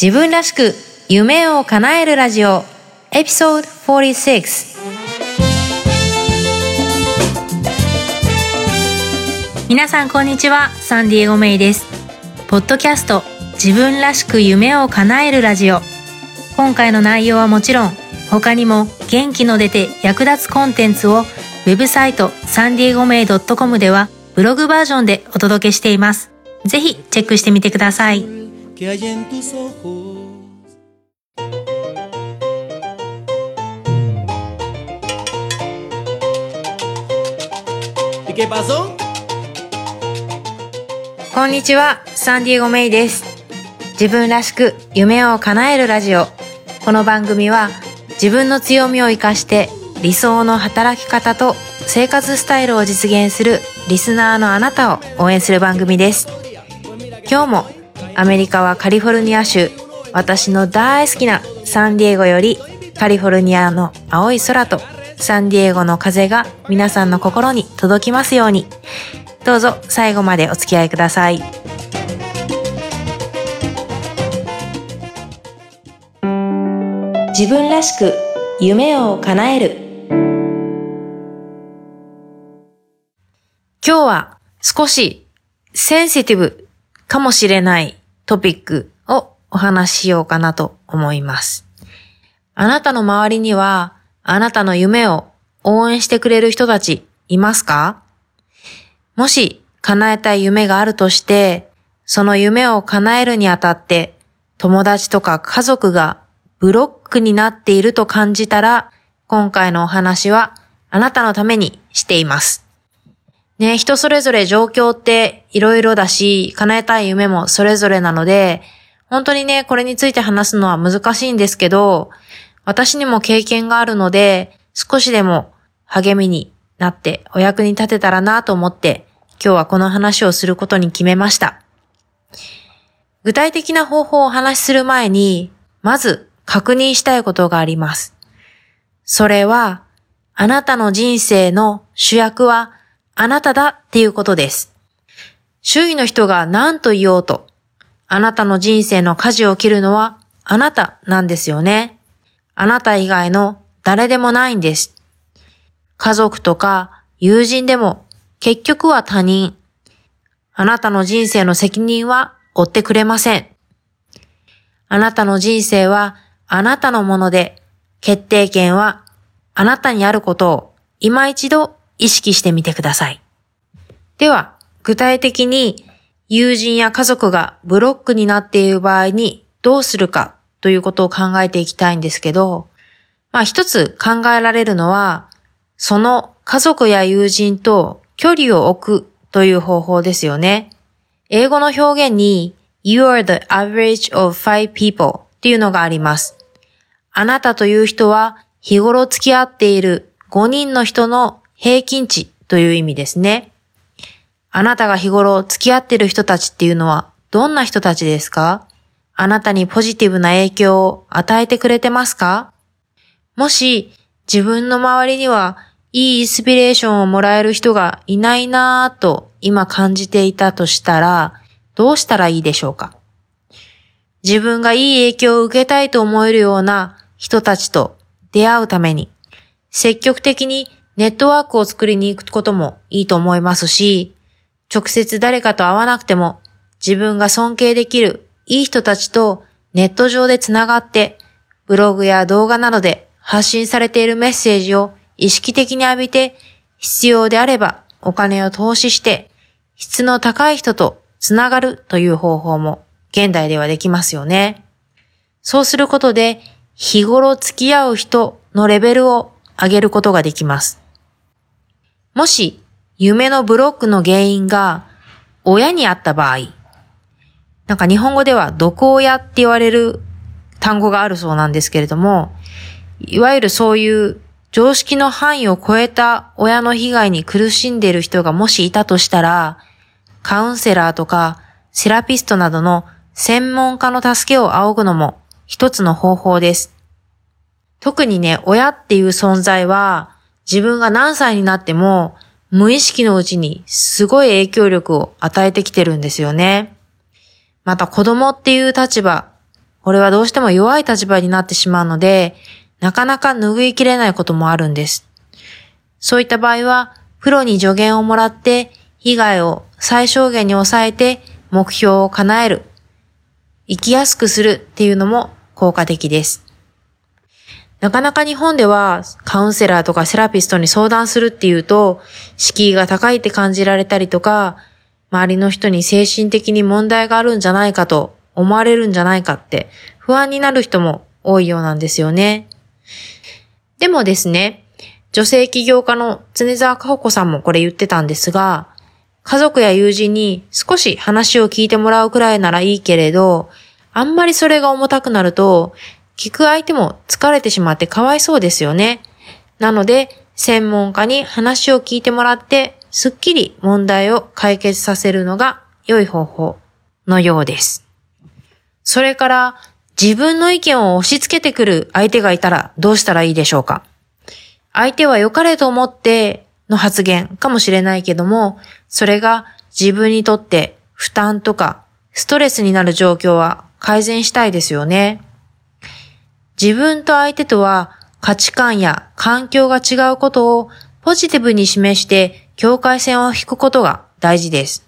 自分らしく夢を叶えるラジオエピソード46皆さんこんにちはサンディエゴメイですポッドキャスト自分らしく夢を叶えるラジオ今回の内容はもちろん他にも元気の出て役立つコンテンツをウェブサイトサンディエゴメイ .com ではブログバージョンでお届けしています。ぜひチェックしてみてください。こんにちは、サンディエゴメイです。自分らしく夢を叶えるラジオ。この番組は自分の強みを活かして理想の働き方と生活スタイルを実現するリスナーのあなたを応援する番組です。今日もアメリカはカリフォルニア州、私の大好きなサンディエゴよりカリフォルニアの青い空とサンディエゴの風が皆さんの心に届きますように。どうぞ最後までお付き合いください。自分らしく夢を叶える今日は少しセンシティブかもしれないトピックをお話ししようかなと思います。あなたの周りにはあなたの夢を応援してくれる人たちいますか？もし叶えたい夢があるとして、その夢を叶えるにあたって友達とか家族がブロックになっていると感じたら、今回のお話はあなたのためにしています。ね、人それぞれ状況って色々だし、叶えたい夢もそれぞれなので、本当にね、これについて話すのは難しいんですけど、私にも経験があるので、少しでも励みになってお役に立てたらなと思って、今日はこの話をすることに決めました。具体的な方法をお話しする前に、まず確認したいことがあります。それは、あなたの人生の主役はあなただっていうことです。周囲の人が何と言おうと、あなたの人生の舵を切るのはあなたなんですよね。あなた以外の誰でもないんです。家族とか友人でも結局は他人。あなたの人生の責任は負ってくれません。あなたの人生はあなたのもので、決定権はあなたにあることを今一度意識してみてください。では、具体的に友人や家族がブロックになっている場合にどうするかということを考えていきたいんですけど、まあ一つ考えられるのは、その家族や友人と距離を置くという方法ですよね。英語の表現に You are the average of five people っていうのがあります。あなたという人は日頃付き合っている5人の人の平均値という意味ですね。あなたが日頃付き合ってる人たちっていうのはどんな人たちですか？あなたにポジティブな影響を与えてくれてますか？もし自分の周りにはいいインスピレーションをもらえる人がいないなぁと今感じていたとしたらどうしたらいいでしょうか？自分がいい影響を受けたいと思えるような人たちと出会うために積極的にネットワークを作りに行くこともいいと思いますし、直接誰かと会わなくても自分が尊敬できるいい人たちとネット上でつながって、ブログや動画などで発信されているメッセージを意識的に浴びて、必要であればお金を投資して、質の高い人とつながるという方法も現代ではできますよね。そうすることで、日頃付き合う人のレベルを上げることができます。もし、夢のブロックの原因が親にあった場合、なんか日本語では毒親って言われる単語があるそうなんですけれども、いわゆるそういう常識の範囲を超えた親の被害に苦しんでいる人がもしいたとしたら、カウンセラーとかセラピストなどの専門家の助けを仰ぐのも一つの方法です。特にね、親っていう存在は自分が何歳になっても無意識のうちにすごい影響力を与えてきてるんですよね。また子供っていう立場、これはどうしても弱い立場になってしまうので、なかなか拭いきれないこともあるんです。そういった場合は、プロに助言をもらって、被害を最小限に抑えて目標を叶える、生きやすくするっていうのも効果的です。なかなか日本ではカウンセラーとかセラピストに相談するっていうと、敷居が高いって感じられたりとか、周りの人に精神的に問題があるんじゃないかと思われるんじゃないかって不安になる人も多いようなんですよね。でもですね、女性起業家の常沢かほ子さんもこれ言ってたんですが、家族や友人に少し話を聞いてもらうくらいならいいけれど、あんまりそれが重たくなると、聞く相手も疲れてしまってかわいそうですよね。なので、専門家に話を聞いてもらって、すっきり問題を解決させるのが良い方法のようです。それから、自分の意見を押し付けてくる相手がいたらどうしたらいいでしょうか相手は良かれと思っての発言かもしれないけども、それが自分にとって負担とかストレスになる状況は改善したいですよね。自分と相手とは価値観や環境が違うことをポジティブに示して境界線を引くことが大事です。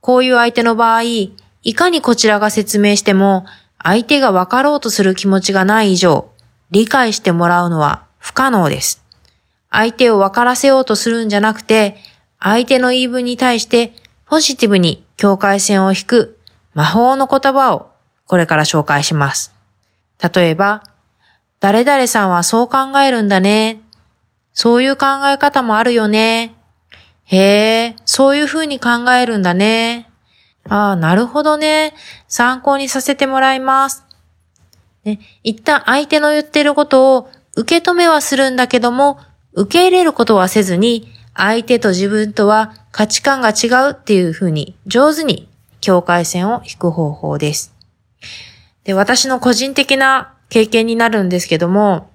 こういう相手の場合、いかにこちらが説明しても相手が分かろうとする気持ちがない以上、理解してもらうのは不可能です。相手を分からせようとするんじゃなくて、相手の言い分に対してポジティブに境界線を引く魔法の言葉をこれから紹介します。例えば、誰々さんはそう考えるんだね。そういう考え方もあるよね。へえ、そういう風に考えるんだね。ああ、なるほどね。参考にさせてもらいます。ね、一旦相手の言ってることを受け止めはするんだけども、受け入れることはせずに、相手と自分とは価値観が違うっていう風に上手に境界線を引く方法です。で、私の個人的な経験になるんですけども、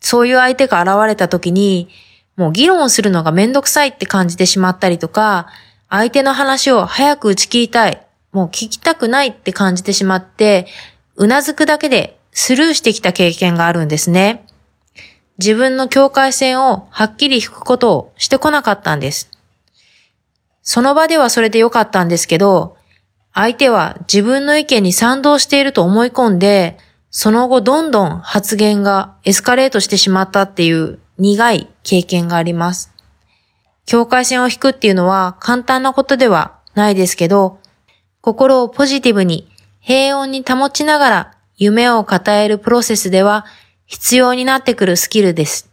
そういう相手が現れた時に、もう議論するのがめんどくさいって感じてしまったりとか、相手の話を早く打ち切りたい、もう聞きたくないって感じてしまって、うなずくだけでスルーしてきた経験があるんですね。自分の境界線をはっきり引くことをしてこなかったんです。その場ではそれでよかったんですけど、相手は自分の意見に賛同していると思い込んで、その後どんどん発言がエスカレートしてしまったっていう苦い経験があります。境界線を引くっていうのは簡単なことではないですけど、心をポジティブに平穏に保ちながら夢を語えるプロセスでは必要になってくるスキルです。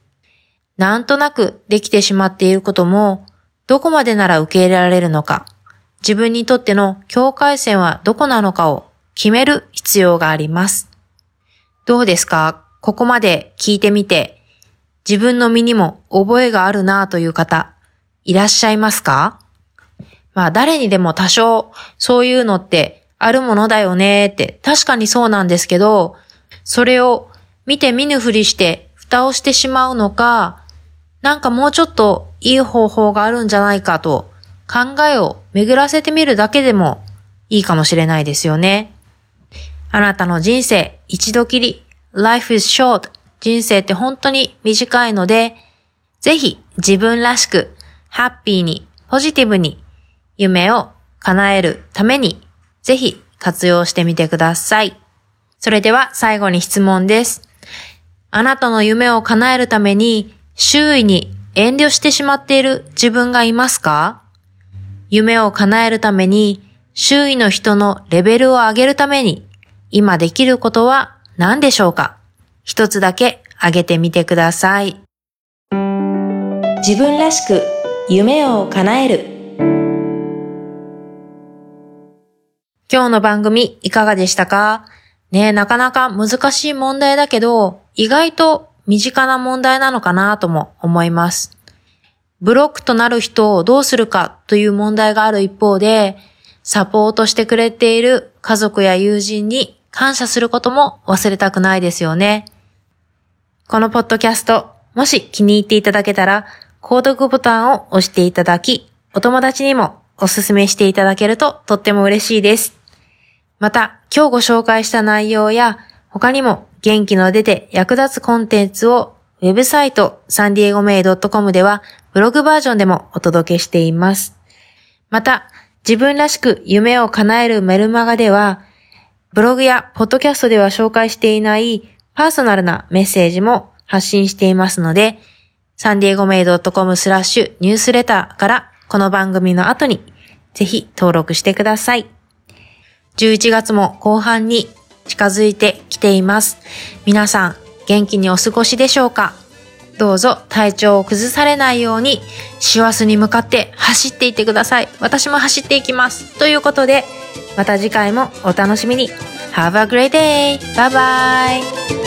なんとなくできてしまっていることも、どこまでなら受け入れられるのか、自分にとっての境界線はどこなのかを決める必要があります。どうですか？ここまで聞いてみて、自分の身にも覚えがあるなという方、いらっしゃいますか？まあ誰にでも多少そういうのってあるものだよねって確かにそうなんですけど、それを見て見ぬふりして蓋をしてしまうのか、なんかもうちょっといい方法があるんじゃないかと考えを巡らせてみるだけでもいいかもしれないですよね。あなたの人生一度きり。Life is short. 人生って本当に短いので、ぜひ自分らしく、ハッピーに、ポジティブに、夢を叶えるために、ぜひ活用してみてください。それでは最後に質問です。あなたの夢を叶えるために、周囲に遠慮してしまっている自分がいますか？夢を叶えるために、周囲の人のレベルを上げるために、今できることは何でしょうか？一つだけ挙げてみてください。自分らしく夢を叶える。今日の番組いかがでしたか？ねえなかなか難しい問題だけど、意外と身近な問題なのかなとも思います。ブロックとなる人をどうするかという問題がある一方で、サポートしてくれている家族や友人に感謝することも忘れたくないですよね。このポッドキャスト、もし気に入っていただけたら、購読ボタンを押していただき、お友達にもおすすめしていただけるととっても嬉しいです。また、今日ご紹介した内容や、他にも元気の出て役立つコンテンツをウェブサイトサンディエゴメイド .com ではブログバージョンでもお届けしています。また、自分らしく夢を叶えるメルマガでは、ブログやポッドキャストでは紹介していないパーソナルなメッセージも発信していますので、サンディエゴメイド .com スラッシュニュースレターからこの番組の後にぜひ登録してください。11月も後半に近づいてきています。皆さん元気にお過ごしでしょうか？どうぞ体調を崩されないように、師走に向かって走っていってください。私も走っていきます。ということで、また次回もお楽しみに。Have a great day! Bye bye!